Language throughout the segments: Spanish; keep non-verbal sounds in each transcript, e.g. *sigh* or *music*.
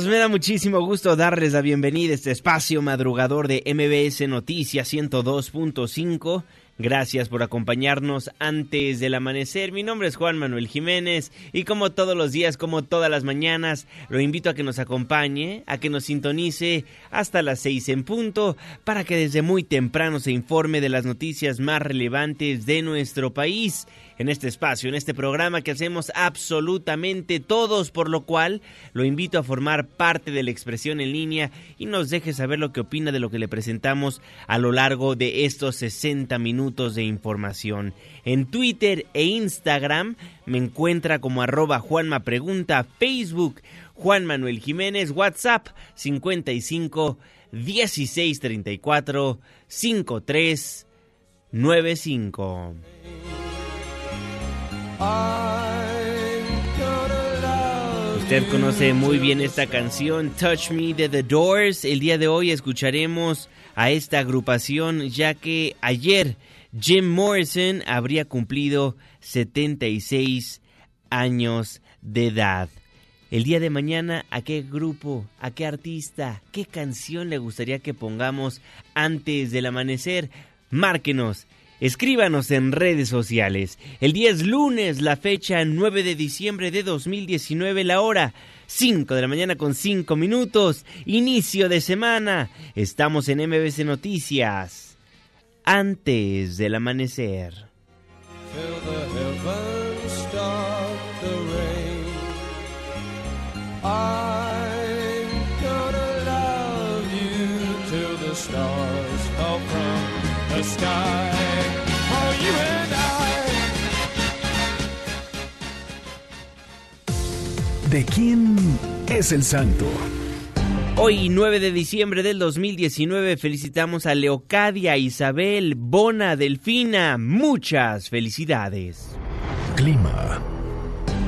Me da muchísimo gusto darles la bienvenida a este espacio madrugador de MBS Noticias 102.5. Gracias por acompañarnos antes del amanecer. Mi nombre es Juan Manuel Jiménez y como todos los días, como todas las mañanas, lo invito a que nos acompañe, a que nos sintonice hasta las seis en punto para que desde muy temprano se informe de las noticias más relevantes de nuestro país en este espacio, en este programa que hacemos absolutamente todos, por lo cual lo invito a formar parte de la expresión en línea y nos deje saber lo que opina de lo que le presentamos a lo largo de estos 60 minutos de información. En Twitter e Instagram me encuentra como arroba Juanma Pregunta, Facebook Juan Manuel Jiménez, WhatsApp 55 16 34 53 95. Usted conoce muy bien esta canción, Touch Me de The Doors. El día de hoy escucharemos a esta agrupación ya que ayer Jim Morrison habría cumplido 76 años de edad. El día de mañana, ¿a qué grupo, a qué artista, qué canción le gustaría que pongamos antes del amanecer? Márquenos Escríbanos en redes sociales. El día es lunes, la fecha 9 de diciembre de 2019, la hora 5 de la mañana con 5 minutos. Inicio de semana. Estamos en MBC Noticias. Antes del amanecer. ¿De quién es el santo? Hoy, 9 de diciembre del 2019, felicitamos a Leocadia, Isabel, Bona, Delfina. Muchas felicidades. Clima.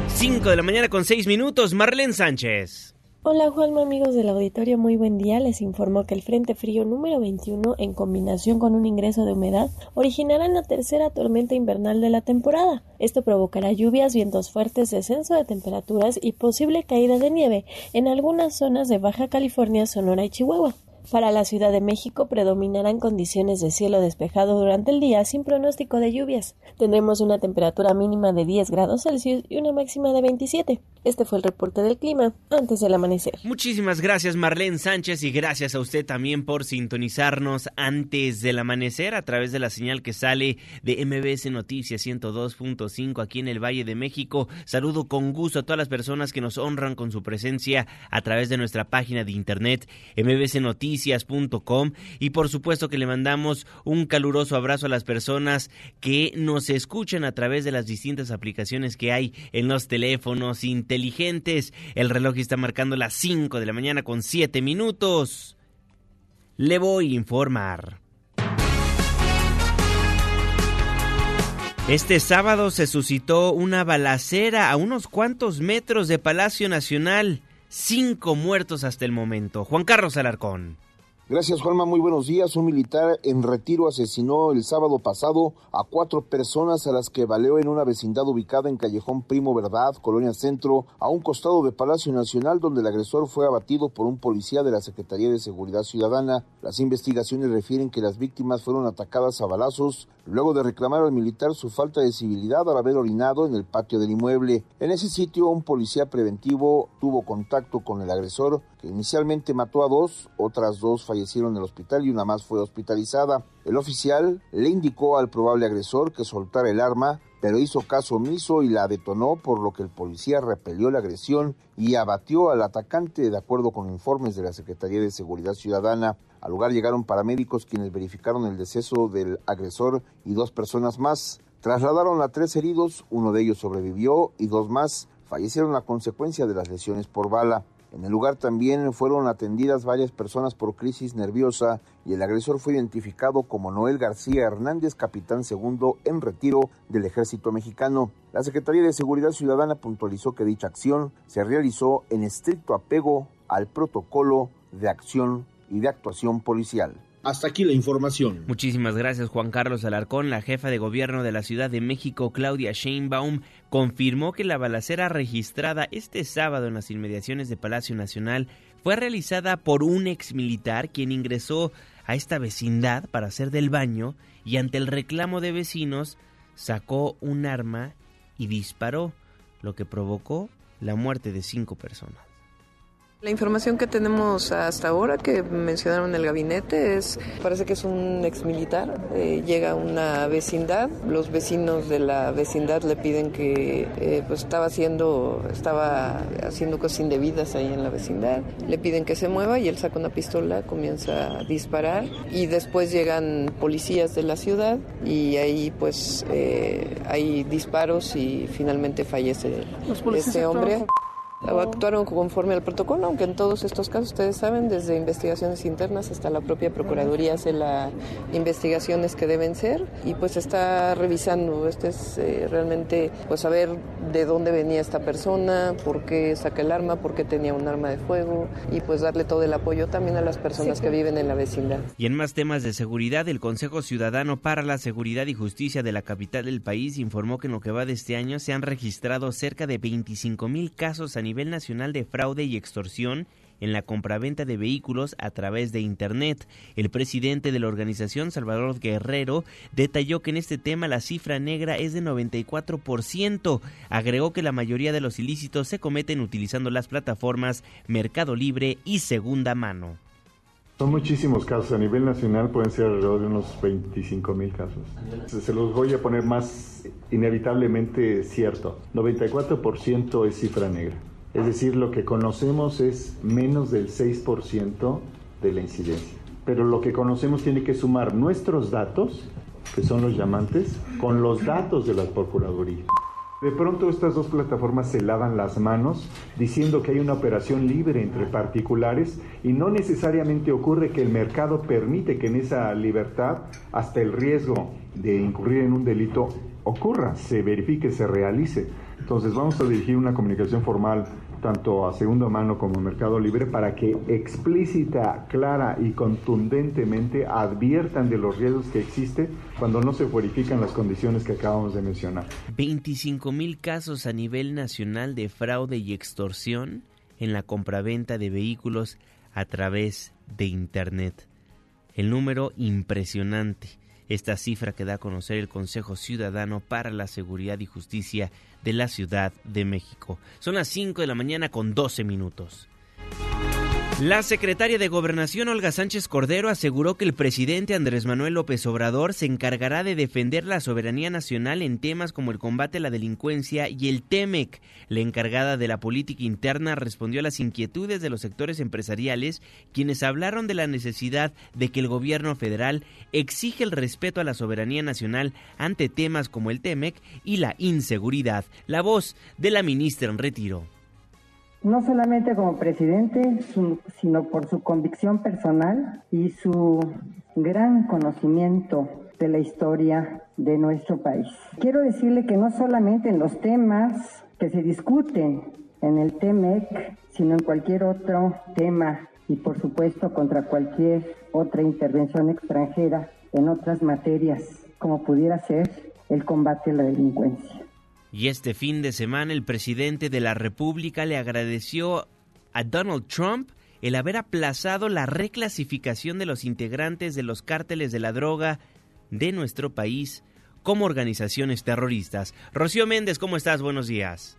5 de la mañana con 6 minutos, Marlene Sánchez. Hola Juanma amigos del auditorio, muy buen día. Les informo que el Frente Frío número 21 en combinación con un ingreso de humedad originará la tercera tormenta invernal de la temporada. Esto provocará lluvias, vientos fuertes, descenso de temperaturas y posible caída de nieve en algunas zonas de Baja California, Sonora y Chihuahua. Para la Ciudad de México predominarán condiciones de cielo despejado durante el día sin pronóstico de lluvias. Tendremos una temperatura mínima de 10 grados Celsius y una máxima de 27. Este fue el reporte del clima antes del amanecer. Muchísimas gracias Marlene Sánchez y gracias a usted también por sintonizarnos antes del amanecer a través de la señal que sale de MBS Noticias 102.5 aquí en el Valle de México. Saludo con gusto a todas las personas que nos honran con su presencia a través de nuestra página de internet mbsnoticias.com y por supuesto que le mandamos un caluroso abrazo a las personas que nos escuchan a través de las distintas aplicaciones que hay en los teléfonos inteligentes. El reloj está marcando las 5 de la mañana con 7 minutos. Le voy a informar. Este sábado se suscitó una balacera a unos cuantos metros de Palacio Nacional. Cinco muertos hasta el momento. Juan Carlos Alarcón. Gracias, Juanma. Muy buenos días. Un militar en retiro asesinó el sábado pasado a cuatro personas a las que baleó en una vecindad ubicada en Callejón Primo Verdad, Colonia Centro, a un costado de Palacio Nacional, donde el agresor fue abatido por un policía de la Secretaría de Seguridad Ciudadana. Las investigaciones refieren que las víctimas fueron atacadas a balazos luego de reclamar al militar su falta de civilidad al haber orinado en el patio del inmueble. En ese sitio, un policía preventivo tuvo contacto con el agresor, inicialmente mató a dos, otras dos fallecieron en el hospital y una más fue hospitalizada. El oficial le indicó al probable agresor que soltara el arma, pero hizo caso omiso y la detonó, por lo que el policía repelió la agresión y abatió al atacante, de acuerdo con informes de la Secretaría de Seguridad Ciudadana. Al lugar llegaron paramédicos quienes verificaron el deceso del agresor y dos personas más. Trasladaron a tres heridos, uno de ellos sobrevivió y dos más fallecieron a consecuencia de las lesiones por bala. En el lugar también fueron atendidas varias personas por crisis nerviosa y el agresor fue identificado como Noel García Hernández, capitán segundo en retiro del ejército mexicano. La Secretaría de Seguridad Ciudadana puntualizó que dicha acción se realizó en estricto apego al protocolo de acción y de actuación policial. Hasta aquí la información. Muchísimas gracias Juan Carlos Alarcón. La jefa de gobierno de la Ciudad de México, Claudia Sheinbaum, confirmó que la balacera registrada este sábado en las inmediaciones de Palacio Nacional fue realizada por un ex militar quien ingresó a esta vecindad para hacer del baño y ante el reclamo de vecinos sacó un arma y disparó, lo que provocó la muerte de cinco personas. La información que tenemos hasta ahora que mencionaron en el gabinete es, parece que es un ex militar, eh, llega a una vecindad, los vecinos de la vecindad le piden que eh, pues estaba haciendo, estaba haciendo cosas indebidas ahí en la vecindad, le piden que se mueva y él saca una pistola, comienza a disparar y después llegan policías de la ciudad y ahí pues eh, hay disparos y finalmente fallece este hombre actuaron conforme al protocolo, aunque en todos estos casos, ustedes saben, desde investigaciones internas hasta la propia Procuraduría hace las investigaciones que deben ser y pues está revisando, este es eh, realmente pues saber de dónde venía esta persona, por qué saca el arma, por qué tenía un arma de fuego y pues darle todo el apoyo también a las personas que viven en la vecindad. Y en más temas de seguridad, el Consejo Ciudadano para la Seguridad y Justicia de la capital del país informó que en lo que va de este año se han registrado cerca de 25 mil casos a nivel nivel nacional de fraude y extorsión en la compraventa de vehículos a través de Internet. El presidente de la organización, Salvador Guerrero, detalló que en este tema la cifra negra es de 94%. Agregó que la mayoría de los ilícitos se cometen utilizando las plataformas Mercado Libre y Segunda Mano. Son muchísimos casos. A nivel nacional pueden ser alrededor de unos 25 mil casos. Se los voy a poner más inevitablemente cierto. 94% es cifra negra. Es decir, lo que conocemos es menos del 6% de la incidencia. Pero lo que conocemos tiene que sumar nuestros datos, que son los llamantes, con los datos de la Procuraduría. De pronto estas dos plataformas se lavan las manos diciendo que hay una operación libre entre particulares y no necesariamente ocurre que el mercado permite que en esa libertad hasta el riesgo de incurrir en un delito ocurra, se verifique, se realice. Entonces vamos a dirigir una comunicación formal tanto a segunda mano como Mercado Libre para que explícita, clara y contundentemente adviertan de los riesgos que existen cuando no se verifican las condiciones que acabamos de mencionar. 25 mil casos a nivel nacional de fraude y extorsión en la compraventa de vehículos a través de Internet. El número impresionante esta cifra que da a conocer el Consejo Ciudadano para la Seguridad y Justicia de la Ciudad de México. Son las 5 de la mañana con 12 minutos. La secretaria de Gobernación Olga Sánchez Cordero aseguró que el presidente Andrés Manuel López Obrador se encargará de defender la soberanía nacional en temas como el combate a la delincuencia y el TEMEC. La encargada de la política interna respondió a las inquietudes de los sectores empresariales, quienes hablaron de la necesidad de que el gobierno federal exige el respeto a la soberanía nacional ante temas como el TEMEC y la inseguridad. La voz de la ministra en retiro no solamente como presidente, sino por su convicción personal y su gran conocimiento de la historia de nuestro país. Quiero decirle que no solamente en los temas que se discuten en el TEMEC, sino en cualquier otro tema y por supuesto contra cualquier otra intervención extranjera en otras materias, como pudiera ser el combate a la delincuencia. Y este fin de semana el presidente de la República le agradeció a Donald Trump el haber aplazado la reclasificación de los integrantes de los cárteles de la droga de nuestro país como organizaciones terroristas. Rocío Méndez, ¿cómo estás? Buenos días.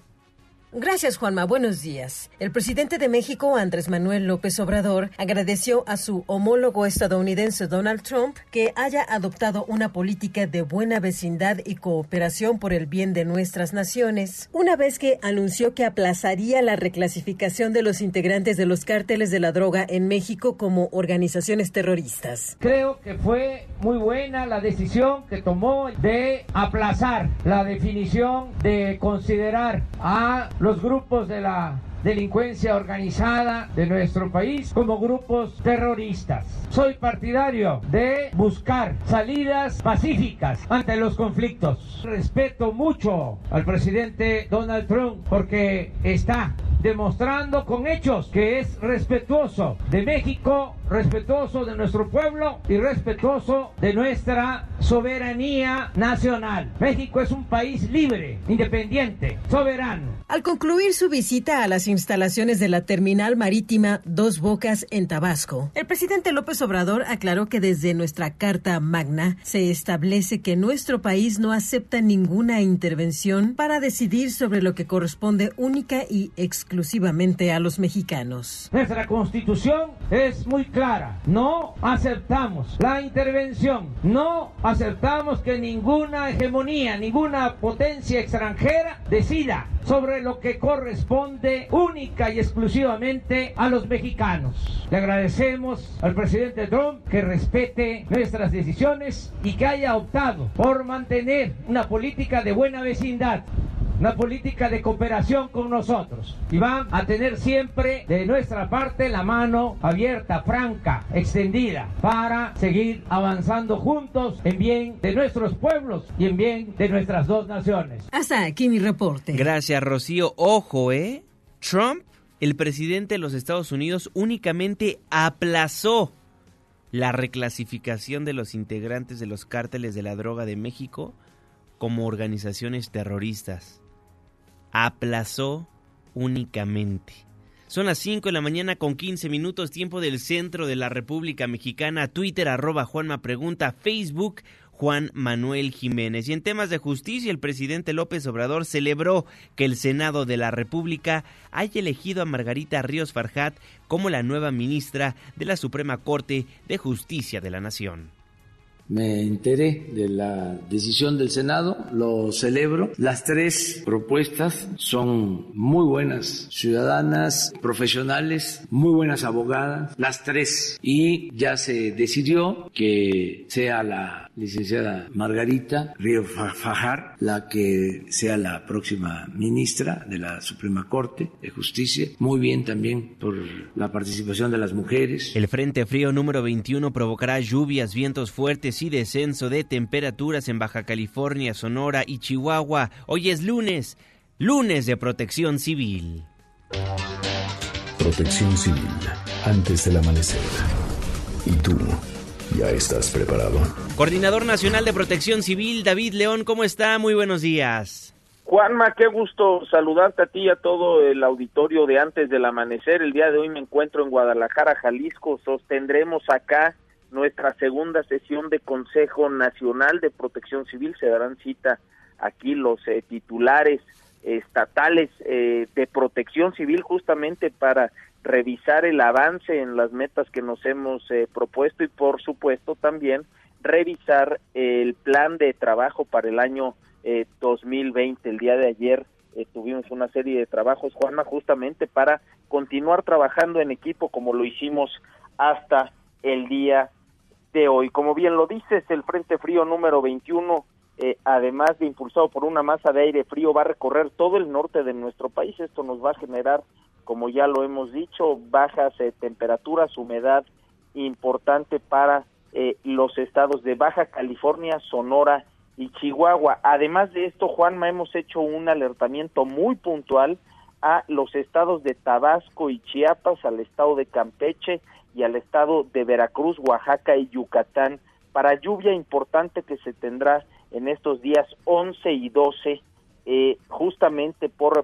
Gracias, Juanma. Buenos días. El presidente de México, Andrés Manuel López Obrador, agradeció a su homólogo estadounidense Donald Trump que haya adoptado una política de buena vecindad y cooperación por el bien de nuestras naciones, una vez que anunció que aplazaría la reclasificación de los integrantes de los cárteles de la droga en México como organizaciones terroristas. Creo que fue muy buena la decisión que tomó de aplazar la definición de considerar a grupos de la delincuencia organizada de nuestro país como grupos terroristas. Soy partidario de buscar salidas pacíficas ante los conflictos. Respeto mucho al presidente Donald Trump porque está demostrando con hechos que es respetuoso de México, respetuoso de nuestro pueblo y respetuoso de nuestra soberanía nacional. México es un país libre, independiente, soberano. Al concluir su visita a las instalaciones de la terminal marítima Dos Bocas en Tabasco, el presidente López Obrador aclaró que desde nuestra Carta Magna se establece que nuestro país no acepta ninguna intervención para decidir sobre lo que corresponde única y exclusivamente a los mexicanos. Nuestra constitución es muy clara. No aceptamos la intervención. No aceptamos que ninguna hegemonía, ninguna potencia extranjera decida sobre lo que corresponde única y exclusivamente a los mexicanos. Le agradecemos al presidente Trump que respete nuestras decisiones y que haya optado por mantener una política de buena vecindad una política de cooperación con nosotros y van a tener siempre de nuestra parte la mano abierta, franca, extendida para seguir avanzando juntos en bien de nuestros pueblos y en bien de nuestras dos naciones. Hasta aquí mi reporte. Gracias, Rocío. Ojo, ¿eh? Trump, el presidente de los Estados Unidos, únicamente aplazó la reclasificación de los integrantes de los cárteles de la droga de México como organizaciones terroristas aplazó únicamente. Son las 5 de la mañana con 15 minutos, tiempo del centro de la República Mexicana. Twitter, arroba Juanma Pregunta, Facebook, Juan Manuel Jiménez. Y en temas de justicia, el presidente López Obrador celebró que el Senado de la República haya elegido a Margarita Ríos Farjat como la nueva ministra de la Suprema Corte de Justicia de la Nación me enteré de la decisión del Senado, lo celebro. Las tres propuestas son muy buenas ciudadanas, profesionales, muy buenas abogadas, las tres. Y ya se decidió que sea la licenciada Margarita Río Fajar la que sea la próxima ministra de la Suprema Corte de Justicia. Muy bien también por la participación de las mujeres. El Frente Frío número 21 provocará lluvias, vientos fuertes y descenso de temperaturas en Baja California, Sonora y Chihuahua. Hoy es lunes, lunes de protección civil. Protección civil, antes del amanecer. ¿Y tú? ¿Ya estás preparado? Coordinador Nacional de Protección Civil, David León, ¿cómo está? Muy buenos días. Juanma, qué gusto saludarte a ti y a todo el auditorio de antes del amanecer. El día de hoy me encuentro en Guadalajara, Jalisco. Sostendremos acá nuestra segunda sesión de Consejo Nacional de Protección Civil. Se darán cita aquí los eh, titulares estatales eh, de protección civil justamente para revisar el avance en las metas que nos hemos eh, propuesto y por supuesto también revisar el plan de trabajo para el año 2020. El día de ayer tuvimos una serie de trabajos, Juanma, justamente para continuar trabajando en equipo como lo hicimos hasta el día de hoy. Como bien lo dices, el Frente Frío número 21, eh, además de impulsado por una masa de aire frío, va a recorrer todo el norte de nuestro país. Esto nos va a generar, como ya lo hemos dicho, bajas eh, temperaturas, humedad importante para eh, los estados de Baja California, Sonora y Chihuahua. Además de esto, Juanma, hemos hecho un alertamiento muy puntual a los estados de Tabasco y Chiapas, al estado de Campeche y al estado de Veracruz, Oaxaca y Yucatán para lluvia importante que se tendrá en estos días 11 y 12, eh, justamente por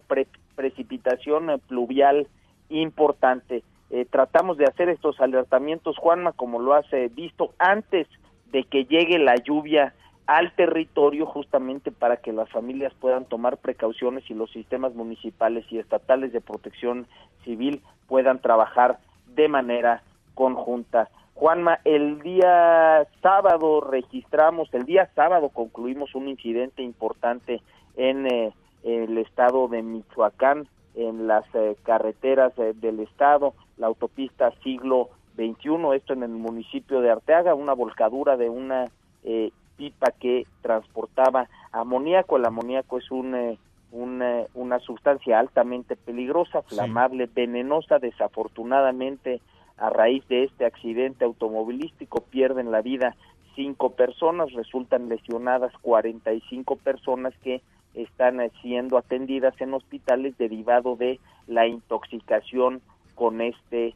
precipitación pluvial importante. Eh, tratamos de hacer estos alertamientos, Juanma, como lo has visto, antes de que llegue la lluvia al territorio justamente para que las familias puedan tomar precauciones y los sistemas municipales y estatales de protección civil puedan trabajar de manera conjunta. Juanma, el día sábado registramos, el día sábado concluimos un incidente importante en eh, el estado de Michoacán, en las eh, carreteras eh, del estado, la autopista siglo XXI, esto en el municipio de Arteaga, una volcadura de una pipa que transportaba amoníaco. El amoníaco es un, una, una sustancia altamente peligrosa, flamable, venenosa, desafortunadamente a raíz de este accidente automovilístico pierden la vida cinco personas, resultan lesionadas 45 personas que están siendo atendidas en hospitales derivado de la intoxicación con este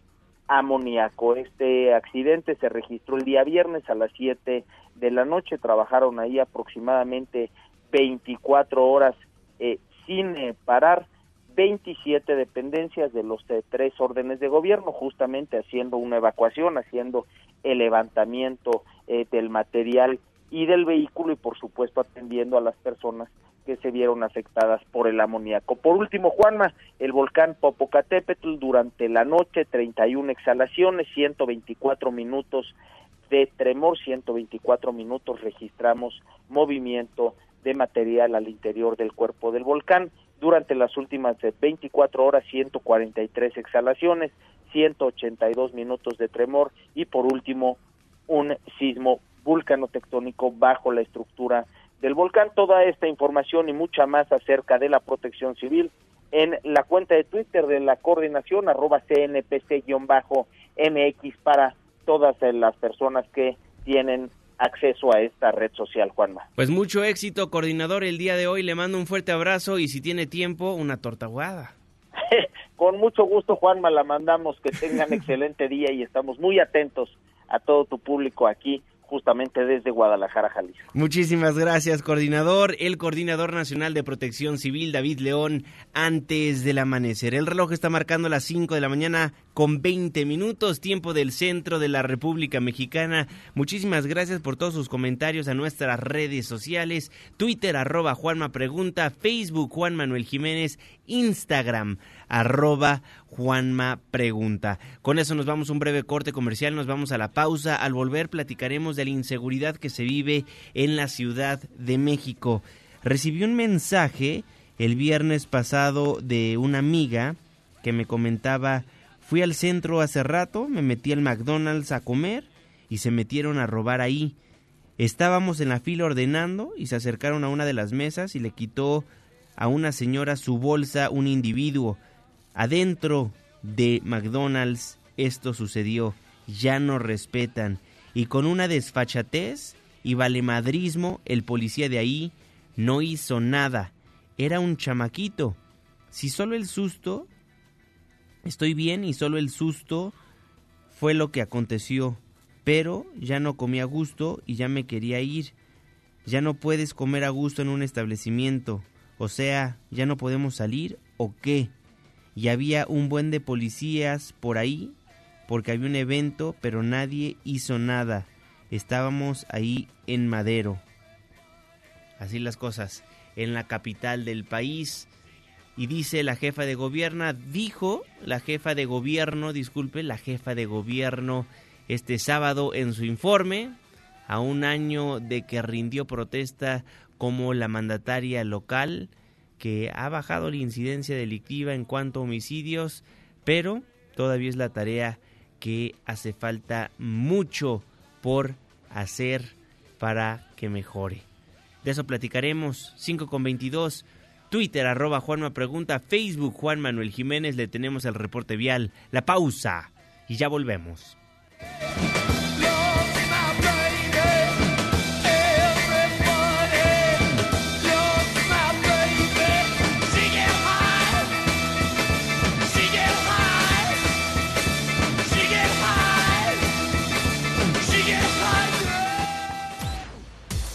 amoníaco. Este accidente se registró el día viernes a las 7 de la noche, trabajaron ahí aproximadamente 24 horas eh, sin eh, parar 27 dependencias de los tres órdenes de gobierno, justamente haciendo una evacuación, haciendo el levantamiento eh, del material y del vehículo y por supuesto atendiendo a las personas que se vieron afectadas por el amoníaco. Por último, Juanma, el volcán Popocatépetl durante la noche 31 exhalaciones, 124 minutos de tremor, 124 minutos registramos movimiento de material al interior del cuerpo del volcán durante las últimas 24 horas 143 exhalaciones, 182 minutos de tremor y por último un sismo vulcano-tectónico bajo la estructura del volcán. Toda esta información y mucha más acerca de la protección civil en la cuenta de Twitter de la coordinación arroba CNPC-MX para todas las personas que tienen acceso a esta red social, Juanma. Pues mucho éxito, coordinador, el día de hoy. Le mando un fuerte abrazo y si tiene tiempo, una torta *laughs* Con mucho gusto, Juanma, la mandamos. Que tengan *laughs* excelente día y estamos muy atentos a todo tu público aquí justamente desde Guadalajara, Jalisco. Muchísimas gracias, coordinador. El coordinador nacional de protección civil, David León, antes del amanecer. El reloj está marcando las 5 de la mañana con 20 minutos, tiempo del centro de la República Mexicana. Muchísimas gracias por todos sus comentarios a nuestras redes sociales, Twitter arroba Juanma Pregunta, Facebook Juan Manuel Jiménez, Instagram arroba Juanma Pregunta. Con eso nos vamos a un breve corte comercial, nos vamos a la pausa. Al volver platicaremos de la inseguridad que se vive en la Ciudad de México. Recibí un mensaje el viernes pasado de una amiga que me comentaba Fui al centro hace rato, me metí al McDonald's a comer y se metieron a robar ahí. Estábamos en la fila ordenando y se acercaron a una de las mesas y le quitó a una señora su bolsa un individuo. Adentro de McDonald's esto sucedió. Ya no respetan. Y con una desfachatez y valemadrismo el policía de ahí no hizo nada. Era un chamaquito. Si solo el susto Estoy bien y solo el susto fue lo que aconteció, pero ya no comí a gusto y ya me quería ir. Ya no puedes comer a gusto en un establecimiento, o sea, ya no podemos salir o qué. Y había un buen de policías por ahí porque había un evento, pero nadie hizo nada. Estábamos ahí en Madero. Así las cosas. En la capital del país y dice la jefa de gobierno, dijo la jefa de gobierno, disculpe, la jefa de gobierno este sábado en su informe, a un año de que rindió protesta como la mandataria local, que ha bajado la incidencia delictiva en cuanto a homicidios, pero todavía es la tarea que hace falta mucho por hacer para que mejore. De eso platicaremos 5 con 22. Twitter, arroba Juanma Pregunta, Facebook Juan Manuel Jiménez, le tenemos el reporte vial, la pausa y ya volvemos.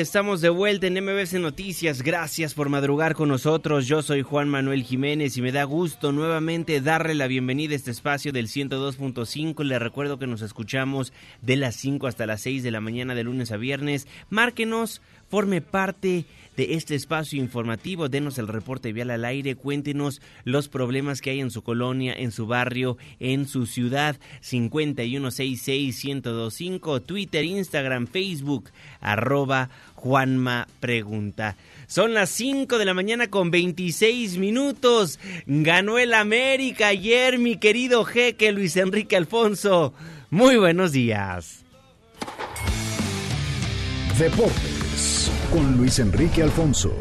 Estamos de vuelta en MBC Noticias. Gracias por madrugar con nosotros. Yo soy Juan Manuel Jiménez y me da gusto nuevamente darle la bienvenida a este espacio del 102.5. Le recuerdo que nos escuchamos de las 5 hasta las 6 de la mañana de lunes a viernes. Márquenos, forme parte este espacio informativo, denos el reporte vial al aire, cuéntenos los problemas que hay en su colonia, en su barrio, en su ciudad, 5166125, Twitter, Instagram, Facebook, arroba Juanma Pregunta. Son las 5 de la mañana con 26 minutos. Ganó el América ayer, mi querido jeque Luis Enrique Alfonso. Muy buenos días. Deportes con Luis Enrique Alfonso.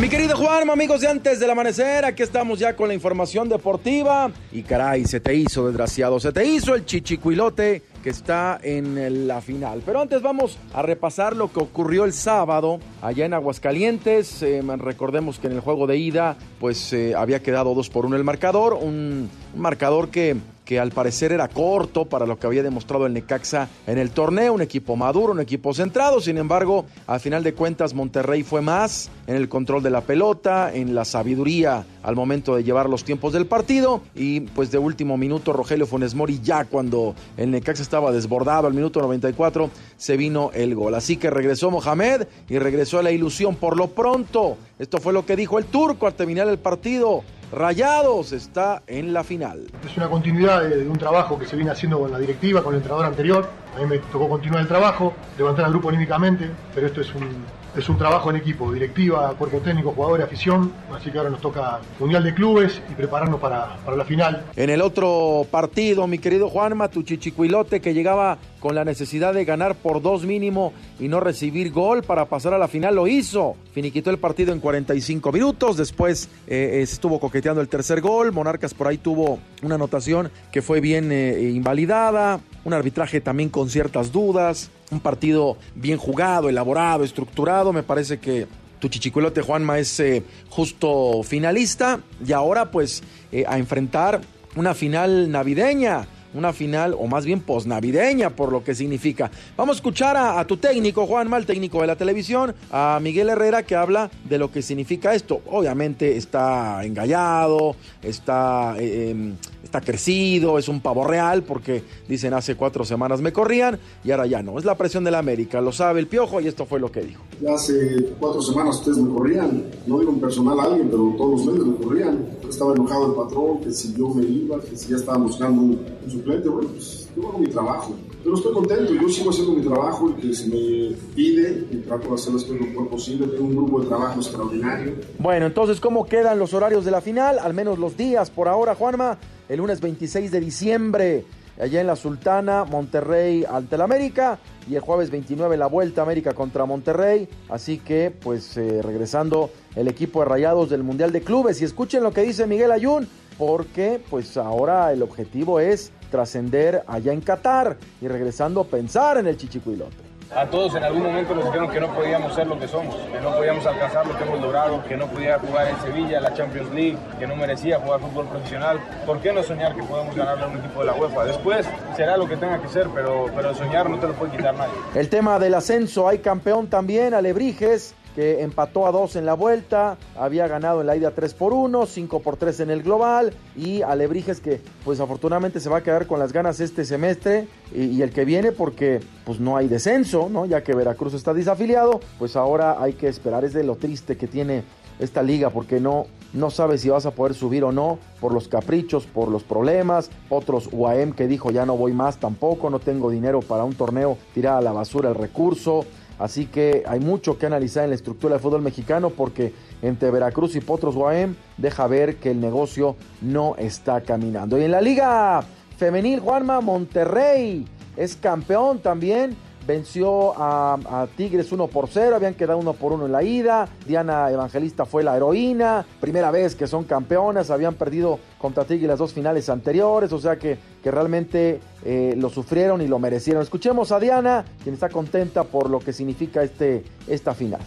Mi querido Juan, amigos de antes del amanecer, aquí estamos ya con la información deportiva. Y caray, se te hizo, desgraciado, se te hizo el chichicuilote que está en la final. Pero antes vamos a repasar lo que ocurrió el sábado allá en Aguascalientes. Eh, recordemos que en el juego de ida, pues eh, había quedado 2 por 1 el marcador. Un marcador que que al parecer era corto para lo que había demostrado el Necaxa en el torneo, un equipo maduro, un equipo centrado, sin embargo, al final de cuentas Monterrey fue más en el control de la pelota, en la sabiduría al momento de llevar los tiempos del partido y pues de último minuto Rogelio Funes Mori ya cuando el Necaxa estaba desbordado al minuto 94 se vino el gol. Así que regresó Mohamed y regresó la ilusión por lo pronto. Esto fue lo que dijo el turco al terminar el partido. Rayados está en la final. Es una continuidad de, un trabajo que se viene haciendo con la directiva, con el entrenador anterior. A mí me tocó continuar el trabajo, levantar al grupo anímicamente, pero esto es un, es un trabajo en equipo, directiva, cuerpo técnico, jugadores, afición. Así que ahora nos toca Mundial de Clubes y prepararnos para, para la final. En el otro partido, mi querido Juanma, tu chichicuilote que llegaba con la necesidad de ganar por dos mínimo y no recibir gol para pasar a la final, lo hizo. Finiquitó el partido en 45 minutos, después eh, estuvo coqueteando el tercer gol, Monarcas por ahí tuvo una anotación que fue bien eh, invalidada, un arbitraje también con ciertas dudas, un partido bien jugado, elaborado, estructurado, me parece que tu chichicuelote Juanma es eh, justo finalista. Y ahora pues eh, a enfrentar una final navideña una final o más bien posnavideña por lo que significa. Vamos a escuchar a, tu técnico, Juanma, el técnico de la televisión, a Miguel Herrera que habla de lo que significa esto. Obviamente está engallado, está... Eh, está crecido, es un pavo real porque dicen hace cuatro semanas me corrían y ahora ya no. Es la presión de la América, lo sabe el piojo y esto fue lo que dijo. Ya hace cuatro semanas ustedes me corrían, no digo en personal a alguien, pero todos los medios me corrían. Estaba enojado el patrón, que si yo me iba, que si ya estaba buscando un, suplente, bueno, pues yo hago mi trabajo. Pero estoy contento, yo sigo haciendo mi trabajo y que se me pide y trato de hacerlo lo mejor posible. Tengo un grupo de trabajo extraordinario. Bueno, entonces, ¿cómo quedan los horarios de la final? Al menos los días por ahora, Juanma. El lunes 26 de diciembre, allá en la Sultana, Monterrey ante el América. Y el jueves 29 la vuelta América contra Monterrey. Así que, pues, eh, regresando el equipo de Rayados del Mundial de Clubes. Y escuchen lo que dice Miguel Ayun, porque, pues, ahora el objetivo es trascender allá en Qatar y regresando a pensar en el Chichicuilote. A todos en algún momento nos dijeron que no podíamos ser lo que somos, que no podíamos alcanzar lo que hemos logrado, que no podía jugar en Sevilla, la Champions League, que no merecía jugar fútbol profesional. ¿Por qué no soñar que podemos ganarle a un equipo de la UEFA? Después será lo que tenga que ser, pero, pero soñar no te lo puede quitar nadie. El tema del ascenso, hay campeón también, Alebrijes, que empató a dos en la vuelta, había ganado en la ida 3 por 1, 5 por 3 en el global y Alebrijes que pues afortunadamente se va a quedar con las ganas este semestre y, y, el que viene porque pues no hay descenso, ¿no? Ya que Veracruz está desafiliado, pues ahora hay que esperar, es de lo triste que tiene esta liga porque no no sabes si vas a poder subir o no por los caprichos, por los problemas. Otros UAM que dijo ya no voy más tampoco, no tengo dinero para un torneo, tirar a la basura el recurso. Así que hay mucho que analizar en la estructura del fútbol mexicano porque entre Veracruz y Potros Guaem deja ver que el negocio no está caminando. Y en la liga femenil, Juanma Monterrey es campeón también. Venció a, a, Tigres 1 por 0, habían quedado 1 por 1 en la ida. Diana Evangelista fue la heroína. Primera vez que son campeonas, habían perdido contra Tigres las dos finales anteriores, o sea que, que realmente eh, lo sufrieron y lo merecieron. Escuchemos a Diana, quien está contenta por lo que significa este, esta final.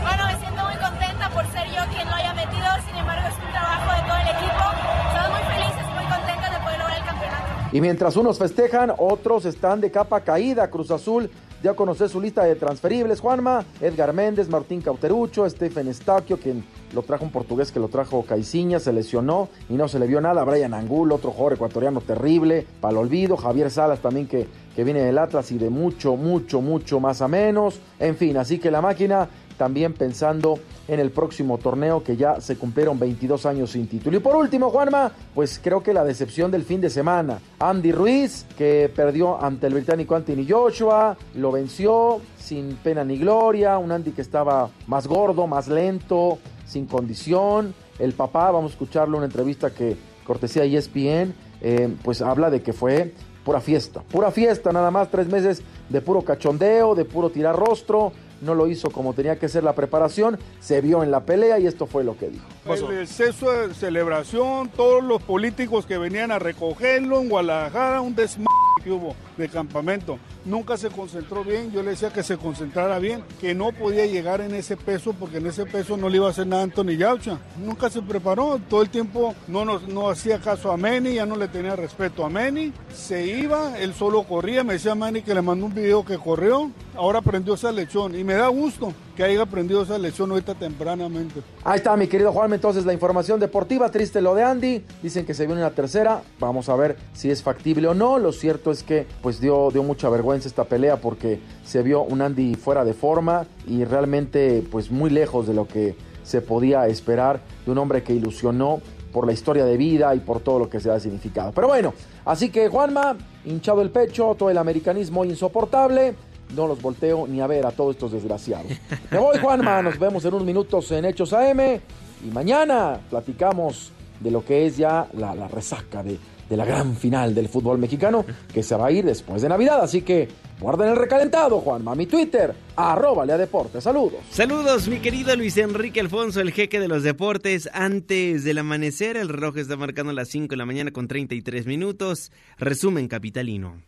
Bueno, me siento muy contenta por ser yo quien lo haya metido, sin embargo es un trabajo de todo el equipo. Estamos muy felices, muy contentos de poder lograr el campeonato. Y mientras unos festejan, otros están de capa caída. Cruz Azul dio a conocer su lista de transferibles. Juanma, Edgar Méndez, Martín Cauterucho, Stephen Estaquio, quien lo trajo un portugués que lo trajo Caiciña, se lesionó y no se le vio nada. Brian Angul, otro jugador ecuatoriano terrible, para el olvido. Javier Salas también que, que viene del Atlas y de mucho, mucho, mucho más a menos. En fin, así que la máquina también pensando en el próximo torneo que ya se cumplieron 22 años sin título. Y por último, Juanma, pues creo que la decepción del fin de semana. Andy Ruiz, que perdió ante el británico Anthony Joshua, lo venció sin pena ni gloria, un Andy que estaba más gordo, más lento, sin condición. El papá, vamos a escucharlo una entrevista que cortesía ESPN, eh, pues habla de que fue pura fiesta, pura fiesta, nada más tres meses de puro cachondeo, de puro tirar rostro, no lo hizo como tenía que ser la preparación, se vio en la pelea y esto fue lo que dijo. El exceso de celebración, todos los políticos que venían a recogerlo en Guadalajara, un desmadre hubo de campamento. Nunca se concentró bien, yo le decía que se concentrara bien, que no podía llegar en ese peso porque en ese peso no le iba a hacer nada a Anthony Yaucha. Nunca se preparó, todo el tiempo no, nos, no hacía caso a Manny, ya no le tenía respeto a Manny, se iba, él solo corría, me decía Manny que le mandó un video que corrió, ahora aprendió esa lección y me da gusto que haya aprendido esa lección ahorita tempranamente. Ahí está mi querido Juanme, entonces la información deportiva, triste lo de Andy, dicen que se viene una tercera, vamos a ver si es factible o no, lo cierto es que pues dio, dio mucha vergüenza esta pelea porque se vio un Andy fuera de forma y realmente pues muy lejos de lo que se podía esperar de un hombre que ilusionó por la historia de vida y por todo lo que se ha significado. Pero bueno, así que Juanma, hinchado el pecho, todo el americanismo insoportable, no los volteo ni a ver a todos estos desgraciados. Me voy, Juanma, nos vemos en unos minutos en Hechos AM y mañana platicamos de lo que es ya la, resaca de, de, la gran final del fútbol mexicano que se va a ir después de Navidad. Así que guarden el recalentado, Juanma. Mi Twitter, arroba Lea Deportes. Saludos. Saludos, mi querido Luis Enrique Alfonso, el jeque de los deportes. Antes del amanecer, el reloj está marcando las 5 de la mañana con 33 minutos. Resumen capitalino.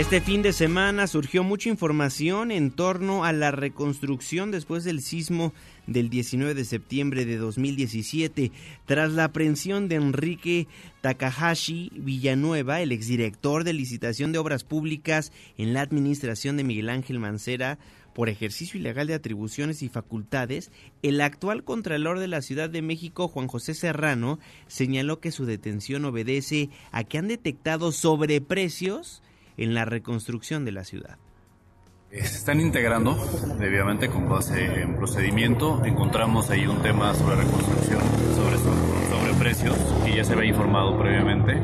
Este fin de semana surgió mucha información en torno a la reconstrucción después del sismo del 19 de septiembre de 2017, tras la aprehensión de Enrique Takahashi Villanueva, el exdirector de licitación de obras públicas en la administración de Miguel Ángel Mancera, por ejercicio ilegal de atribuciones y facultades, el actual Contralor de la Ciudad de México, Juan José Serrano, señaló que su detención obedece a que han detectado sobreprecios en la reconstrucción de la ciudad. Se están integrando debidamente con base en procedimiento. Encontramos ahí un tema sobre reconstrucción, sobre, sobre precios, que ya se había informado previamente.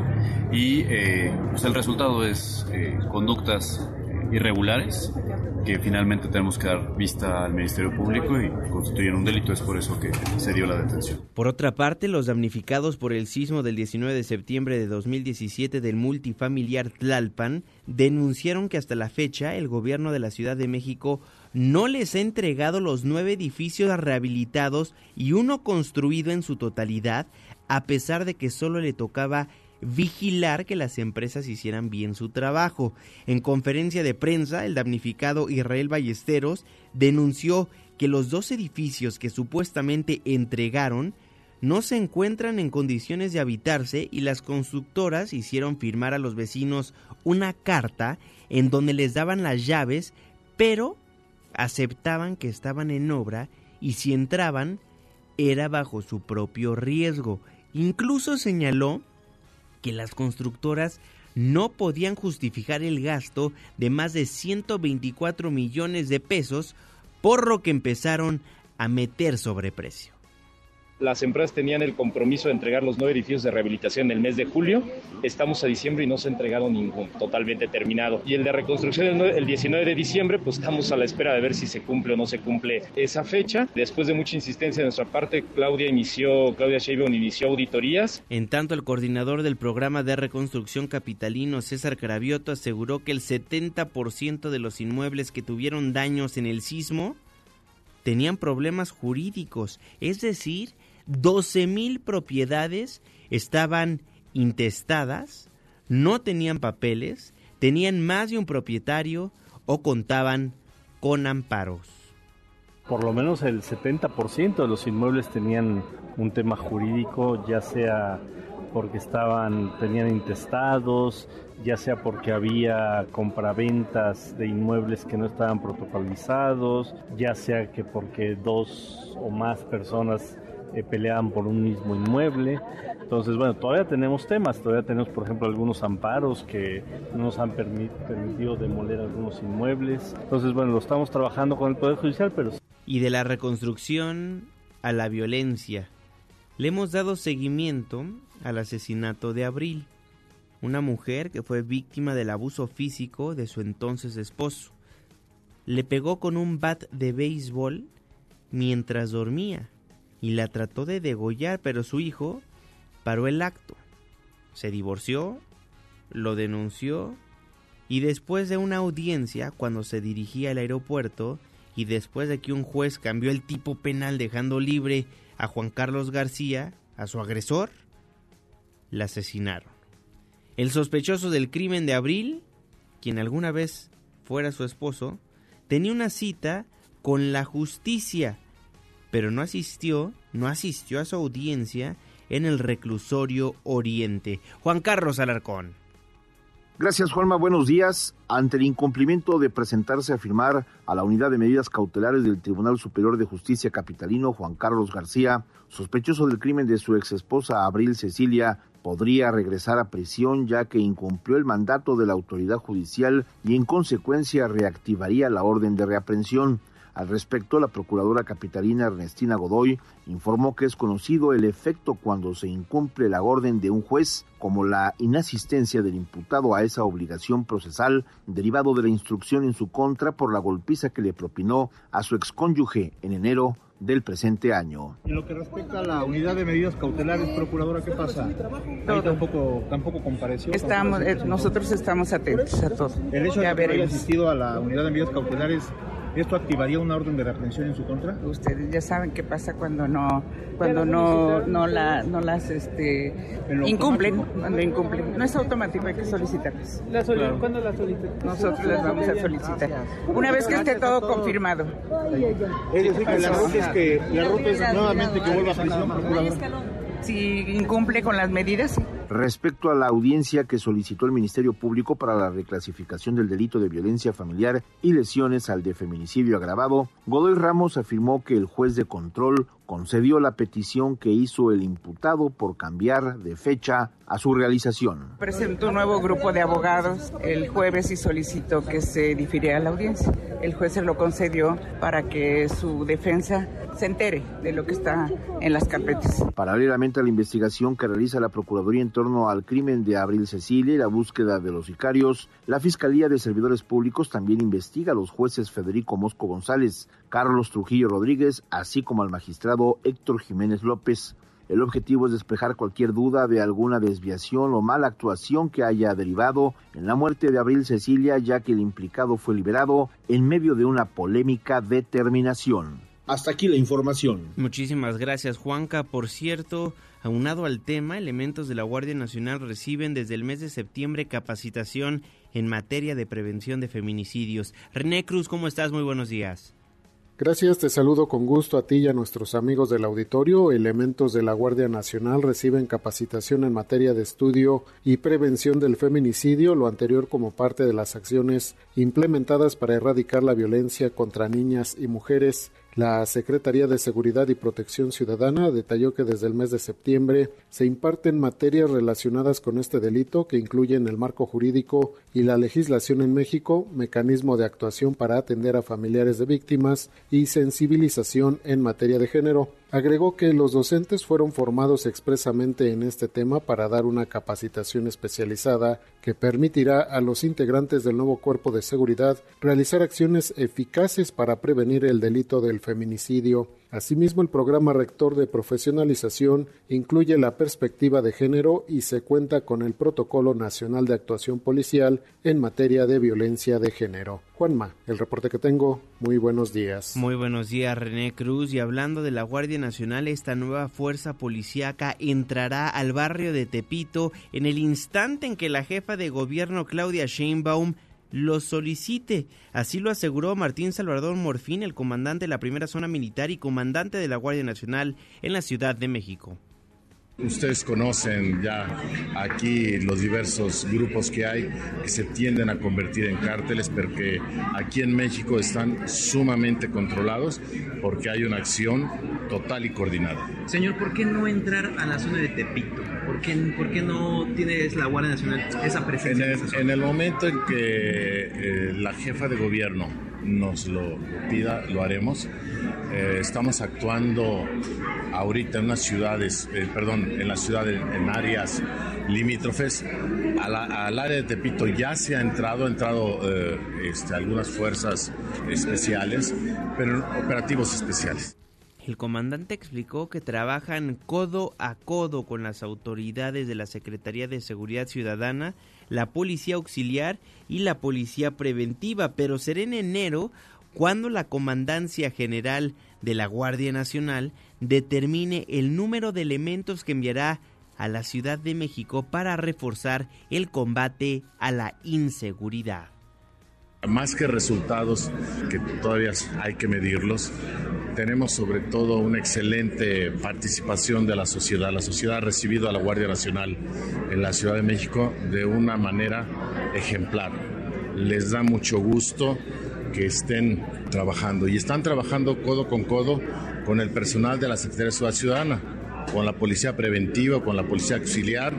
Y eh, pues el resultado es eh, conductas irregulares que finalmente tenemos que dar vista al Ministerio Público y constituyen un delito. Es por eso que se dio la detención. Por otra parte, los damnificados por el sismo del 19 de septiembre de 2017 del multifamiliar Tlalpan denunciaron que hasta la fecha el gobierno de la Ciudad de México no les ha entregado los nueve edificios rehabilitados y uno construido en su totalidad, a pesar de que solo le tocaba vigilar que las empresas hicieran bien su trabajo. En conferencia de prensa, el damnificado Israel Ballesteros denunció que los dos edificios que supuestamente entregaron no se encuentran en condiciones de habitarse y las constructoras hicieron firmar a los vecinos una carta en donde les daban las llaves, pero aceptaban que estaban en obra y si entraban era bajo su propio riesgo. Incluso señaló que las constructoras no podían justificar el gasto de más de 124 millones de pesos, por lo que empezaron a meter sobreprecio. Las empresas tenían el compromiso de entregar los nueve edificios de rehabilitación en el mes de julio. Estamos a diciembre y no se ha entregado ningún, totalmente terminado. Y el de reconstrucción el 19 de diciembre, pues estamos a la espera de ver si se cumple o no se cumple esa fecha. Después de mucha insistencia de nuestra parte, Claudia inició, Claudia Sheinbaum inició auditorías. En tanto, el coordinador del programa de reconstrucción capitalino, César Cravioto, aseguró que el 70% de los inmuebles que tuvieron daños en el sismo tenían problemas jurídicos, es decir, 12 mil propiedades estaban intestadas, no tenían papeles, tenían más de un propietario o contaban con amparos. Por lo menos el 70% de los inmuebles tenían un tema jurídico, ya sea porque estaban tenían intestados, ya sea porque había compraventas de inmuebles que no estaban protocolizados, ya sea que porque dos o más personas eh, peleaban por un mismo inmueble. Entonces, bueno, todavía tenemos temas, todavía tenemos, por ejemplo, algunos amparos que no nos han permitido demoler algunos inmuebles. Entonces, bueno, lo estamos trabajando con el Poder Judicial, pero... Y de la reconstrucción a la violencia, le hemos dado seguimiento al asesinato de Abril, una mujer que fue víctima del abuso físico de su entonces esposo. Le pegó con un bat de béisbol mientras dormía y la trató de degollar, pero su hijo paró el acto. Se divorció, lo denunció y después de una audiencia, cuando se dirigía al aeropuerto y después de que un juez cambió el tipo penal dejando libre a Juan Carlos García, a su agresor, la asesinaron. El sospechoso del crimen de Abril, quien alguna vez fuera su esposo, tenía una cita con la justicia pero no asistió, no asistió a su audiencia en el reclusorio Oriente. Juan Carlos Alarcón. Gracias Juanma, buenos días. Ante el incumplimiento de presentarse a firmar a la unidad de medidas cautelares del Tribunal Superior de Justicia Capitalino, Juan Carlos García, sospechoso del crimen de su exesposa Abril Cecilia, podría regresar a prisión ya que incumplió el mandato de la autoridad judicial y en consecuencia reactivaría la orden de reaprensión. Al respecto, la procuradora capitalina Ernestina Godoy informó que es conocido el efecto cuando se incumple la orden de un juez, como la inasistencia del imputado a esa obligación procesal derivado de la instrucción en su contra por la golpiza que le propinó a su excónyuge en enero del presente año. En lo que respecta a la unidad de medidas cautelares, procuradora, ¿qué pasa? Ahí tampoco, tampoco compareció. Estamos, eh, nosotros estamos atentos a todo. El hecho de que haya asistido a la unidad de medidas cautelares ¿Esto activaría una orden de reaprensión en su contra? Ustedes ya saben qué pasa cuando no cuando no no la no las este incumplen, cuando incumplen. No es automático, hay que solicitarlas. La ¿Cuándo la solicitan? Nosotros las vamos a solicitar. Una vez que esté todo confirmado. Es decir, que la ruta es que la ruta es nuevamente que vuelva a prisión, Si incumple con las medidas, Respecto a la audiencia que solicitó el Ministerio Público para la reclasificación del delito de violencia familiar y lesiones al de feminicidio agravado, Godoy Ramos afirmó que el juez de control concedió la petición que hizo el imputado por cambiar de fecha a su realización. Presentó un nuevo grupo de abogados el jueves y solicitó que se difiriera la audiencia. El juez se lo concedió para que su defensa se entere de lo que está en las carpetas. Paralelamente a la investigación que realiza la Procuraduría en torno al crimen de Abril Cecilia y la búsqueda de los sicarios, la Fiscalía de Servidores Públicos también investiga a los jueces Federico Mosco González, Carlos Trujillo Rodríguez, así como al magistrado Héctor Jiménez López. El objetivo es despejar cualquier duda de alguna desviación o mala actuación que haya derivado en la muerte de Abril Cecilia, ya que el implicado fue liberado en medio de una polémica determinación. Hasta aquí la información. Muchísimas gracias, Juanca. Por cierto, aunado al tema, elementos de la Guardia Nacional reciben desde el mes de septiembre capacitación en materia de prevención de feminicidios. René Cruz, ¿cómo estás? Muy buenos días. Gracias, te saludo con gusto a ti y a nuestros amigos del auditorio. Elementos de la Guardia Nacional reciben capacitación en materia de estudio y prevención del feminicidio, lo anterior como parte de las acciones implementadas para erradicar la violencia contra niñas y mujeres la Secretaría de Seguridad y Protección Ciudadana detalló que desde el mes de septiembre se imparten materias relacionadas con este delito que incluyen el marco jurídico y la legislación en México, mecanismo de actuación para atender a familiares de víctimas y sensibilización en materia de género. Agregó que los docentes fueron formados expresamente en este tema para dar una capacitación especializada que permitirá a los integrantes del nuevo cuerpo de seguridad realizar acciones eficaces para prevenir el delito del feminicidio Asimismo, el programa rector de profesionalización incluye la perspectiva de género y se cuenta con el Protocolo Nacional de Actuación Policial en materia de violencia de género. Juanma, el reporte que tengo, muy buenos días. Muy buenos días, René Cruz. Y hablando de la Guardia Nacional, esta nueva fuerza policíaca entrará al barrio de Tepito en el instante en que la jefa de gobierno Claudia Sheinbaum lo solicite. Así lo aseguró Martín Salvador Morfín, el comandante de la primera zona militar y comandante de la Guardia Nacional en la Ciudad de México. Ustedes conocen ya aquí los diversos grupos que hay que se tienden a convertir en cárteles, pero que aquí en México están sumamente controlados porque hay una acción total y coordinada. Señor, ¿por qué no entrar a la zona de Tepito? ¿Por qué, por qué no tiene la Guardia Nacional esa presencia? En el, en el momento en que eh, la jefa de gobierno nos lo, pida, lo haremos. Eh, estamos actuando ahorita en unas ciudades, eh, perdón, en la ciudad, en, áreas limítrofes. al área de Tepito ya se ha entrado, ha entrado este, algunas fuerzas especiales, pero operativos especiales. El comandante explicó que trabajan codo a codo con las autoridades de la Secretaría de Seguridad Ciudadana, la Policía Auxiliar y la Policía Preventiva, pero será en enero cuando la Comandancia General de la Guardia Nacional determine el número de elementos que enviará a la Ciudad de México para reforzar el combate a la inseguridad. Más que resultados, que todavía hay que medirlos, tenemos sobre todo una excelente participación de la sociedad. La sociedad ha recibido a la Guardia Nacional en la Ciudad de México de una manera ejemplar. Les da mucho gusto que estén trabajando y están trabajando codo con codo con el personal de la Secretaría de Ciudad Ciudadana con la policía preventiva, con la policía auxiliar.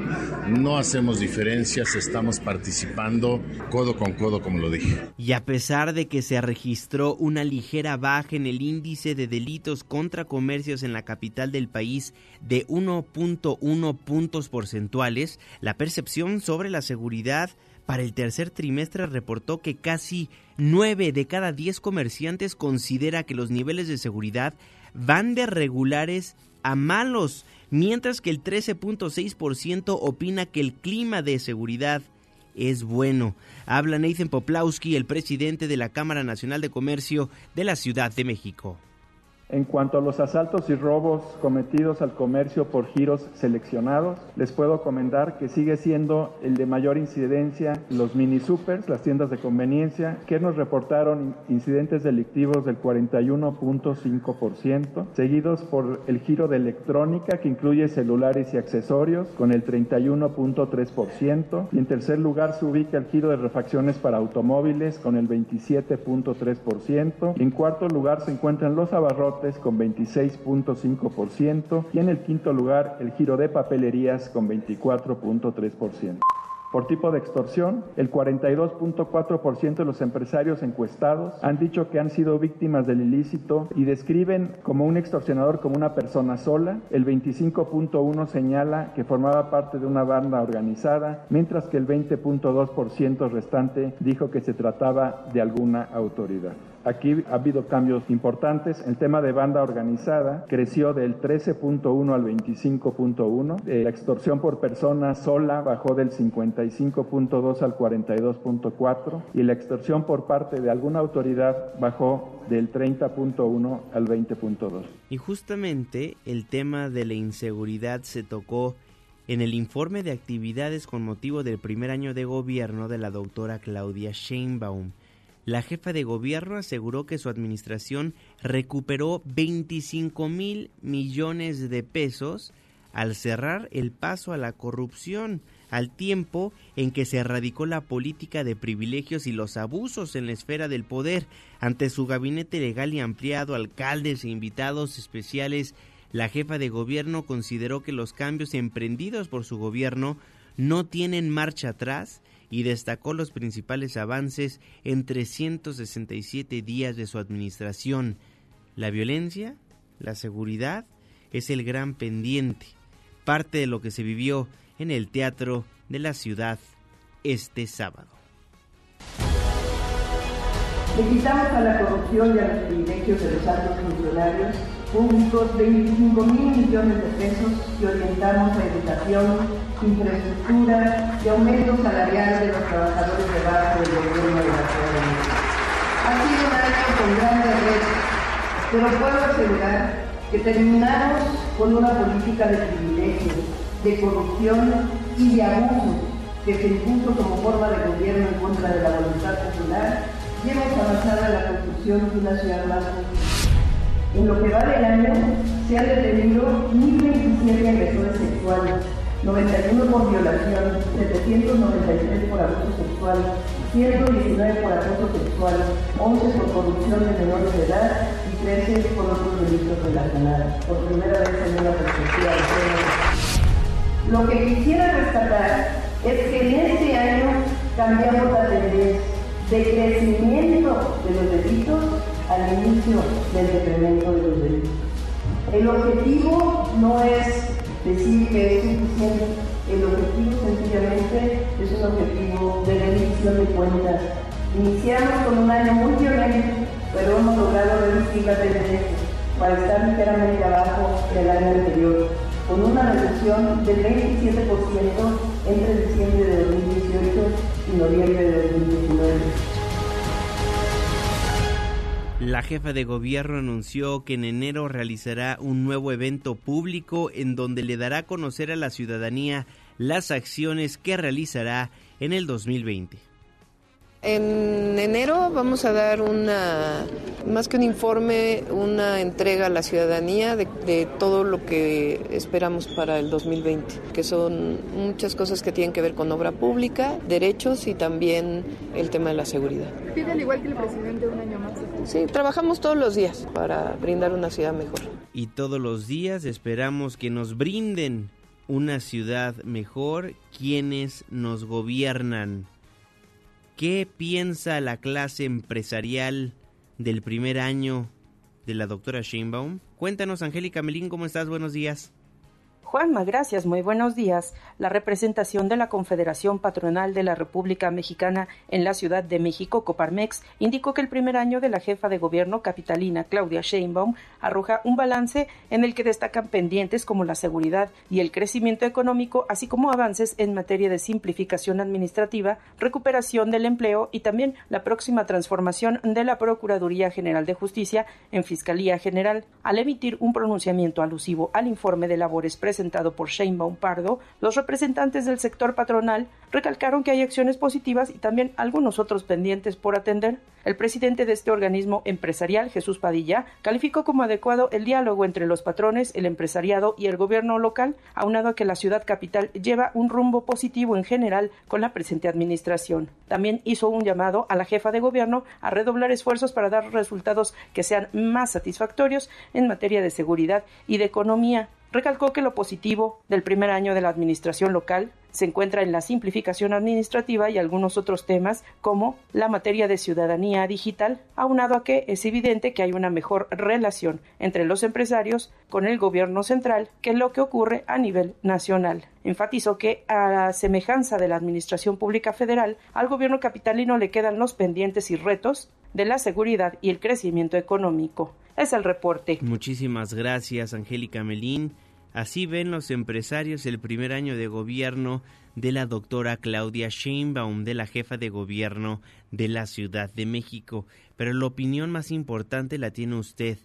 No hacemos diferencias, estamos participando codo con codo, como lo dije. Y a pesar de que se registró una ligera baja en el índice de delitos contra comercios en la capital del país de 1.1 puntos porcentuales, la percepción sobre la seguridad para el tercer trimestre reportó que casi 9 de cada 10 comerciantes considera que los niveles de seguridad van de regulares a malos, mientras que el 13.6% opina que el clima de seguridad es bueno. Habla Nathan Poplawski, el presidente de la Cámara Nacional de Comercio de la Ciudad de México. En cuanto a los asaltos y robos cometidos al comercio por giros seleccionados, les puedo comentar que sigue siendo el de mayor incidencia los mini supers, las tiendas de conveniencia, que nos reportaron incidentes delictivos del 41.5%, seguidos por el giro de electrónica, que incluye celulares y accesorios, con el 31.3%, y en tercer lugar se ubica el giro de refacciones para automóviles, con el 27.3%, y en cuarto lugar se encuentran los abarrotes con 26.5% y en el quinto lugar el giro de papelerías con 24.3%. Por tipo de extorsión, el 42.4% de los empresarios encuestados han dicho que han sido víctimas del ilícito y describen como un extorsionador como una persona sola. El 25.1% señala que formaba parte de una banda organizada, mientras que el 20.2% restante dijo que se trataba de alguna autoridad. Aquí ha habido cambios importantes. El tema de banda organizada creció del 13.1 al 25.1. Eh, la extorsión por persona sola bajó del 55.2 al 42.4 y la extorsión por parte de alguna autoridad bajó del 30.1 al 20.2. Y justamente el tema de la inseguridad se tocó en el informe de actividades con motivo del primer año de gobierno de la doctora Claudia Sheinbaum. La jefa de gobierno aseguró que su administración recuperó 25 mil millones de pesos al cerrar el paso a la corrupción, al tiempo en que se erradicó la política de privilegios y los abusos en la esfera del poder. Ante su gabinete legal y ampliado, alcaldes e invitados especiales la jefa de gobierno consideró que los cambios emprendidos por su gobierno no tienen marcha atrás y destacó los principales avances en 367 días de su administración. La violencia, la seguridad, es el gran pendiente, parte de lo que se vivió en el Teatro de la Ciudad este sábado. Le quitamos a la corrupción y a los privilegios de los altos funcionarios públicos 25 mil millones de pesos que orientamos a educación, infraestructura y aumento salarial de los trabajadores de base del gobierno de la Ciudad de México. Ha sido un año con grandes retos, pero puedo asegurar que terminamos con una política de privilegios, de corrupción y de abuso que se impuso como forma de gobierno en contra de la voluntad popular y hemos avanzado en la construcción de una ciudad más justa en lo que va del año se han detenido 1.027 agresores sexuales, 91 por violación, 793 por abuso sexual, 119 por acoso sexual, 11 por corrupción de menores de edad y 13 por otros delitos relacionados, por primera vez en una perspectiva de género. Lo que quisiera rescatar es que en este año cambiamos la tendencia de crecimiento de los delitos al inicio del decremento de los delitos. El objetivo no es decir que es suficiente, el objetivo sencillamente es un objetivo de rendición de cuentas. Iniciamos con un año muy violento, pero hemos logrado reducir la tendencia para estar ligeramente abajo del año anterior, con una reducción del 27% entre diciembre de 2018 y noviembre de 2019. La jefa de gobierno anunció que en enero realizará un nuevo evento público en donde le dará a conocer a la ciudadanía las acciones que realizará en el 2020. En enero vamos a dar una, más que un informe, una entrega a la ciudadanía de, todo lo que esperamos para el 2020, que son muchas cosas que tienen que ver con obra pública, derechos y también el tema de la seguridad. ¿Pide al igual que el presidente un año más? Sí, trabajamos todos los días para brindar una ciudad mejor. Y todos los días esperamos que nos brinden una ciudad mejor quienes nos gobiernan. ¿Qué piensa la clase empresarial del primer año de la doctora Sheinbaum? Cuéntanos, Angélica Melín, ¿cómo estás? Buenos días. Juanma, gracias, muy buenos días. La representación de la Confederación Patronal de la República Mexicana en la Ciudad de México, Coparmex, indicó que el primer año de la jefa de gobierno capitalina, Claudia Sheinbaum, arroja un balance en el que destacan pendientes como la seguridad y el crecimiento económico, así como avances en materia de simplificación administrativa, recuperación del empleo y también la próxima transformación de la Procuraduría General de Justicia en Fiscalía General. Al emitir un pronunciamiento alusivo al informe de labores presentado por Sheinbaum Pardo, los representantes del sector patronal recalcaron que hay acciones positivas y también algunos otros pendientes por atender. El presidente de este organismo empresarial, Jesús Padilla, calificó como adecuado el diálogo entre los patrones, el empresariado y el gobierno local, aunado a que la ciudad capital lleva un rumbo positivo en general con la presente administración. También hizo un llamado a la jefa de gobierno a redoblar esfuerzos para dar resultados que sean más satisfactorios en materia de seguridad y de economía. Recalcó que lo positivo del primer año de la administración local se encuentra en la simplificación administrativa y algunos otros temas como la materia de ciudadanía digital, aunado a que es evidente que hay una mejor relación entre los empresarios con el gobierno central que lo que ocurre a nivel nacional. Enfatizó que, a la semejanza de la Administración Pública Federal, al gobierno capitalino le quedan los pendientes y retos de la seguridad y el crecimiento económico. Es el reporte. Muchísimas gracias, Angélica Melín. Así ven los empresarios el primer año de gobierno de la doctora Claudia Sheinbaum, de la jefa de gobierno de la Ciudad de México. Pero la opinión más importante la tiene usted.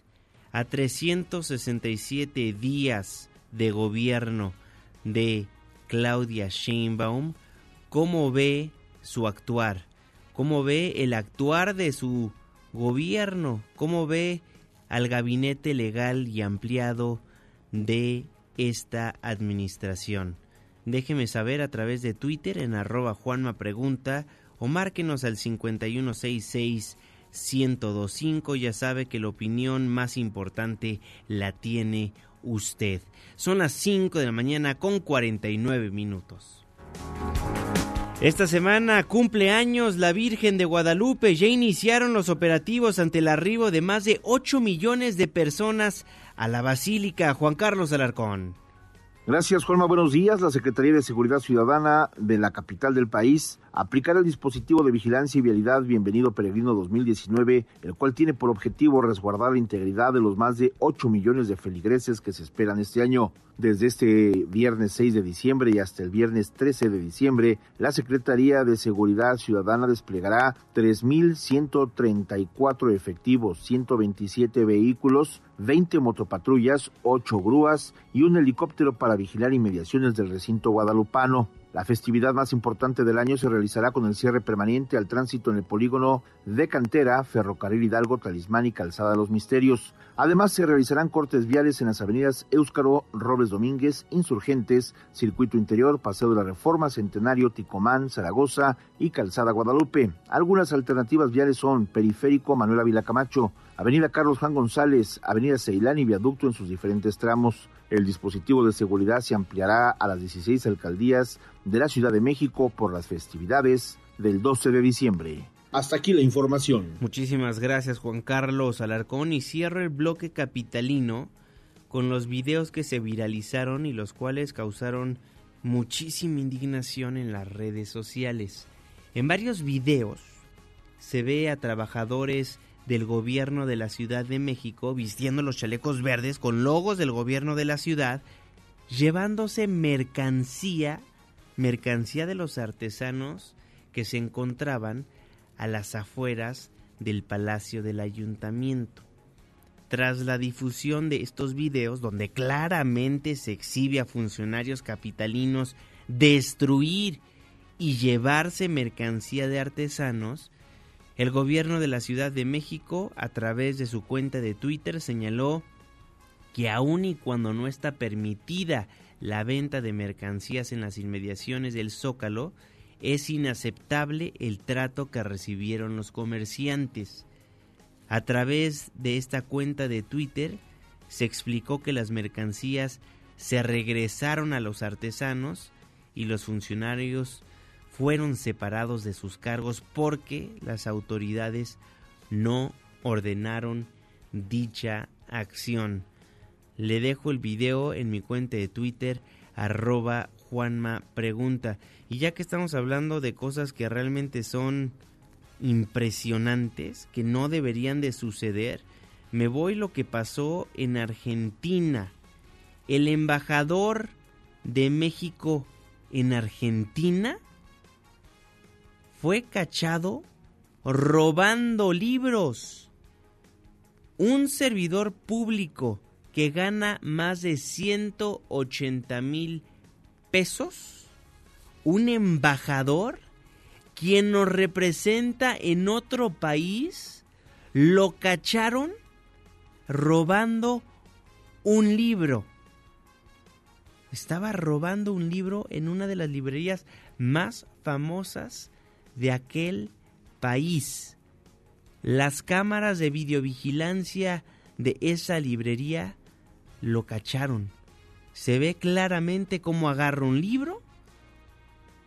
A 367 días de gobierno de Claudia Sheinbaum, ¿cómo ve su actuar? ¿Cómo ve el actuar de su gobierno? ¿Cómo ve al gabinete legal y ampliado de esta administración? Déjeme saber a través de Twitter en arroba Juanma Pregunta o márquenos al 5166 1025. Ya sabe que la opinión más importante la tiene usted. Son las 5 de la mañana con 49 minutos. Esta semana cumple años la Virgen de Guadalupe. Ya iniciaron los operativos ante el arribo de más de 8 millones de personas a la Basílica Juan Carlos Alarcón. Gracias, Juanma. Buenos días. La Secretaría de Seguridad Ciudadana de la capital del país aplicará el dispositivo de vigilancia y vialidad Bienvenido Peregrino 2019, el cual tiene por objetivo resguardar la integridad de los más de 8 millones de feligreses que se esperan este año. Desde este viernes 6 de diciembre y hasta el viernes 13 de diciembre, la Secretaría de Seguridad Ciudadana desplegará 3.134 efectivos, 127 vehículos, 20 motopatrullas, 8 grúas y un helicóptero para vigilar inmediaciones del recinto guadalupano. La festividad más importante del año se realizará con el cierre permanente al tránsito en el polígono de Cantera, Ferrocarril Hidalgo, Talismán y Calzada de los Misterios. Además, se realizarán cortes viales en las avenidas Éuscaro, Robles Domínguez, Insurgentes, Circuito Interior, Paseo de la Reforma, Centenario, Ticomán, Zaragoza y Calzada Guadalupe. Algunas alternativas viales son Periférico Manuel Ávila Camacho, Avenida Carlos Juan González, Avenida Ceilán y Viaducto en sus diferentes tramos. El dispositivo de seguridad se ampliará a las 16 alcaldías de la Ciudad de México por las festividades del 12 de diciembre. Hasta aquí la información. Muchísimas gracias Juan Carlos Alarcón y cierro el bloque capitalino con los videos que se viralizaron y los cuales causaron muchísima indignación en las redes sociales. En varios videos se ve a trabajadores del gobierno de la Ciudad de México vistiendo los chalecos verdes con logos del gobierno de la ciudad, llevándose mercancía, mercancía de los artesanos que se encontraban a las afueras del Palacio del Ayuntamiento. Tras la difusión de estos videos, donde claramente se exhibe a funcionarios capitalinos destruir y llevarse mercancía de artesanos, el gobierno de la Ciudad de México, a través de su cuenta de Twitter, señaló que aun y cuando no está permitida la venta de mercancías en las inmediaciones del Zócalo, es inaceptable el trato que recibieron los comerciantes. A través de esta cuenta de Twitter se explicó que las mercancías se regresaron a los artesanos y los funcionarios fueron separados de sus cargos porque las autoridades no ordenaron dicha acción. Le dejo el video en mi cuenta de Twitter arroba Juanma Pregunta. Y ya que estamos hablando de cosas que realmente son impresionantes, que no deberían de suceder, me voy lo que pasó en Argentina. El embajador de México en Argentina fue cachado robando libros. Un servidor público que gana más de 180 mil pesos. Un embajador quien nos representa en otro país. Lo cacharon robando un libro. Estaba robando un libro en una de las librerías más famosas de aquel país. Las cámaras de videovigilancia de esa librería lo cacharon. Se ve claramente cómo agarra un libro,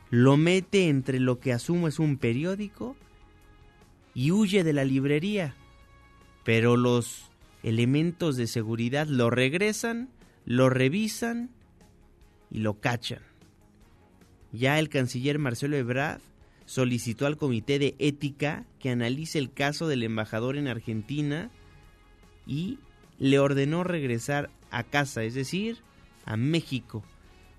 lo mete entre lo que asumo es un periódico y huye de la librería. Pero los elementos de seguridad lo regresan, lo revisan y lo cachan. Ya el canciller Marcelo Ebrard solicitó al Comité de Ética que analice el caso del embajador en Argentina y le ordenó regresar a casa, es decir, a México.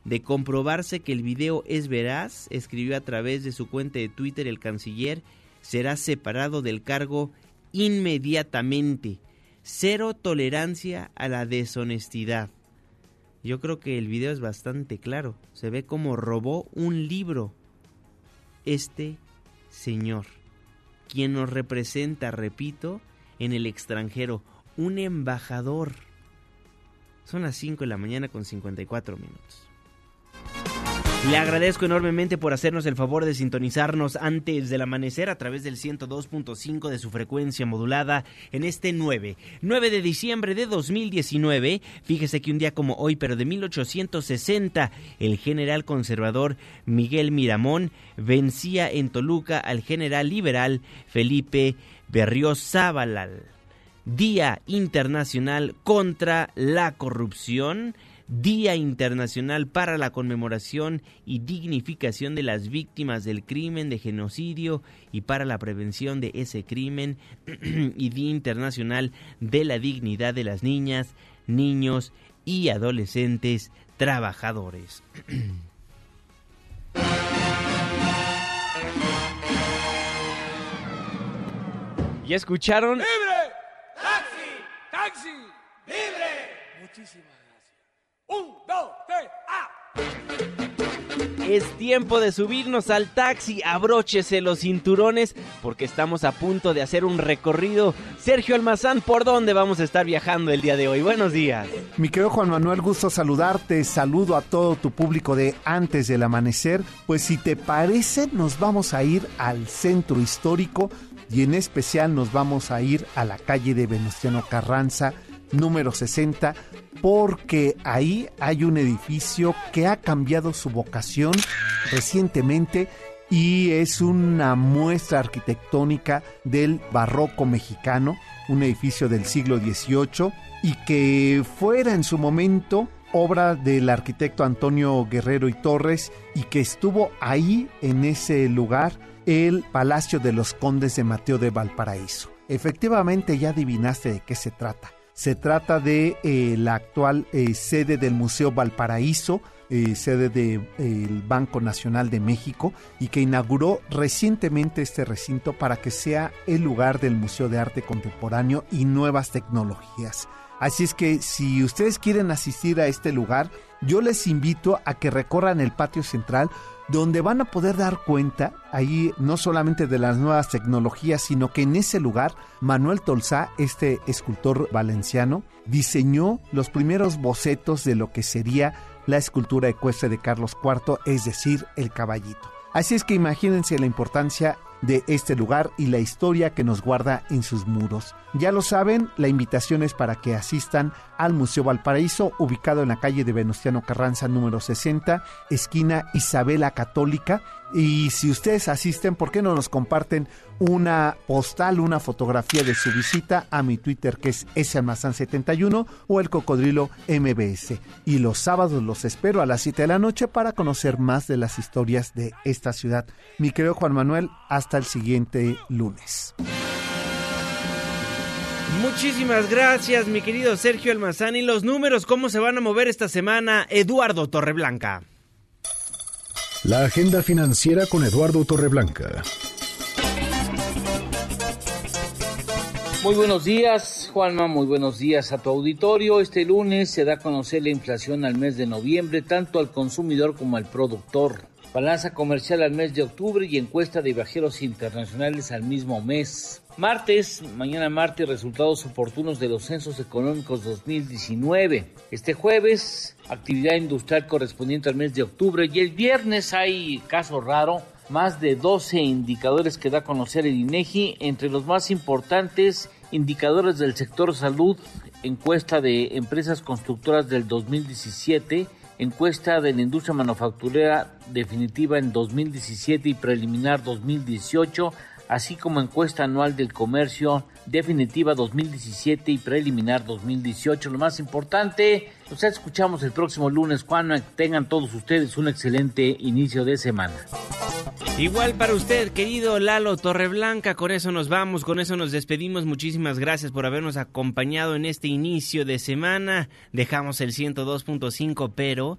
De comprobarse que el video es veraz, escribió a través de su cuenta de Twitter el canciller, será separado del cargo inmediatamente. Cero tolerancia a la deshonestidad. Yo creo que el video es bastante claro. Se ve como robó un libro. Este señor, quien nos representa, repito, en el extranjero, un embajador. Son las 5 de la mañana con 54 minutos. Le agradezco enormemente por hacernos el favor de sintonizarnos antes del amanecer a través del 102.5 de su frecuencia modulada en este 9, 9 de diciembre de 2019. Fíjese que un día como hoy, pero de 1860, el general conservador Miguel Miramón vencía en Toluca al general liberal Felipe Berrios-Zábalal. Día Internacional contra la Corrupción Día Internacional para la Conmemoración y Dignificación de las Víctimas del Crimen de Genocidio y para la Prevención de ese crimen *clears throat* y Día Internacional de la Dignidad de las Niñas, Niños y Adolescentes Trabajadores. *clears throat* ¿Ya escucharon? ¡Libre! ¡Taxi! ¡Taxi! ¡Libre! Muchísimas un, dos, tres, ¡ah! Es tiempo de subirnos al taxi, abróchese los cinturones porque estamos a punto de hacer un recorrido. Sergio Almazán, ¿por dónde vamos a estar viajando el día de hoy? Buenos días. Mi querido Juan Manuel, gusto saludarte, saludo a todo tu público de antes del amanecer. Pues si te parece, nos vamos a ir al centro histórico y en especial nos vamos a ir a la calle de Venustiano Carranza número 60, porque ahí hay un edificio que ha cambiado su vocación recientemente y es una muestra arquitectónica del barroco mexicano, un edificio del siglo XVIII y que fuera en su momento obra del arquitecto Antonio Guerrero y Torres y que estuvo ahí en ese lugar el Palacio de los Condes de Mateo de Valparaíso. Efectivamente ya adivinaste de qué se trata. Se trata de eh, la actual eh, sede del Museo Valparaíso, eh, sede del Banco Nacional de México, y que inauguró recientemente este recinto para que sea el lugar del Museo de Arte Contemporáneo y Nuevas Tecnologías. Así es que si ustedes quieren asistir a este lugar, yo les invito a que recorran el patio central donde van a poder dar cuenta ahí no solamente de las nuevas tecnologías, sino que en ese lugar Manuel Tolsá, este escultor valenciano, diseñó los primeros bocetos de lo que sería la escultura ecuestre de Carlos IV, es decir, el caballito. Así es que imagínense la importancia de este lugar y la historia que nos guarda en sus muros. Ya lo saben, la invitación es para que asistan al Museo Valparaíso, ubicado en la calle de Venustiano Carranza número 60, esquina Isabela Católica. Y si ustedes asisten, ¿por qué no nos comparten una postal, una fotografía de su visita a mi Twitter que es salmazán71 o el cocodrilo MBS? Y los sábados los espero a las 7 de la noche para conocer más de las historias de esta ciudad. Mi querido Juan Manuel, hasta el siguiente lunes. Muchísimas gracias, mi querido Sergio Almazán. Y los números, ¿cómo se van a mover esta semana? Eduardo Torreblanca. La agenda financiera con Eduardo Torreblanca. Muy buenos días, Juanma, muy buenos días a tu auditorio. Este lunes se da a conocer la inflación al mes de noviembre, tanto al consumidor como al productor. Balanza comercial al mes de octubre y encuesta de viajeros internacionales al mismo mes. Martes, mañana martes, resultados oportunos de los censos económicos 2019. Este jueves, actividad industrial correspondiente al mes de octubre. Y el viernes hay caso raro, más de 12 indicadores que da a conocer el INEGI. Entre los más importantes, indicadores del sector salud, encuesta de empresas constructoras del 2017 encuesta de la industria manufacturera definitiva en 2017 y preliminar 2018, así como encuesta anual del comercio definitiva 2017 y preliminar 2018. Lo más importante, nos escuchamos el próximo lunes. Cuando tengan todos ustedes un excelente inicio de semana. Igual para usted, querido Lalo Torreblanca, con eso nos vamos, con eso nos despedimos. Muchísimas gracias por habernos acompañado en este inicio de semana. Dejamos el 102.5, pero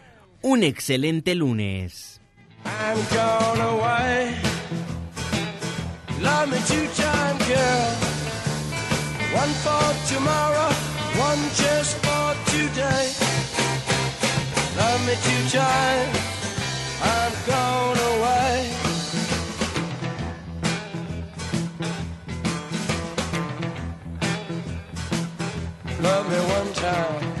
un excelente lunes. Love me two time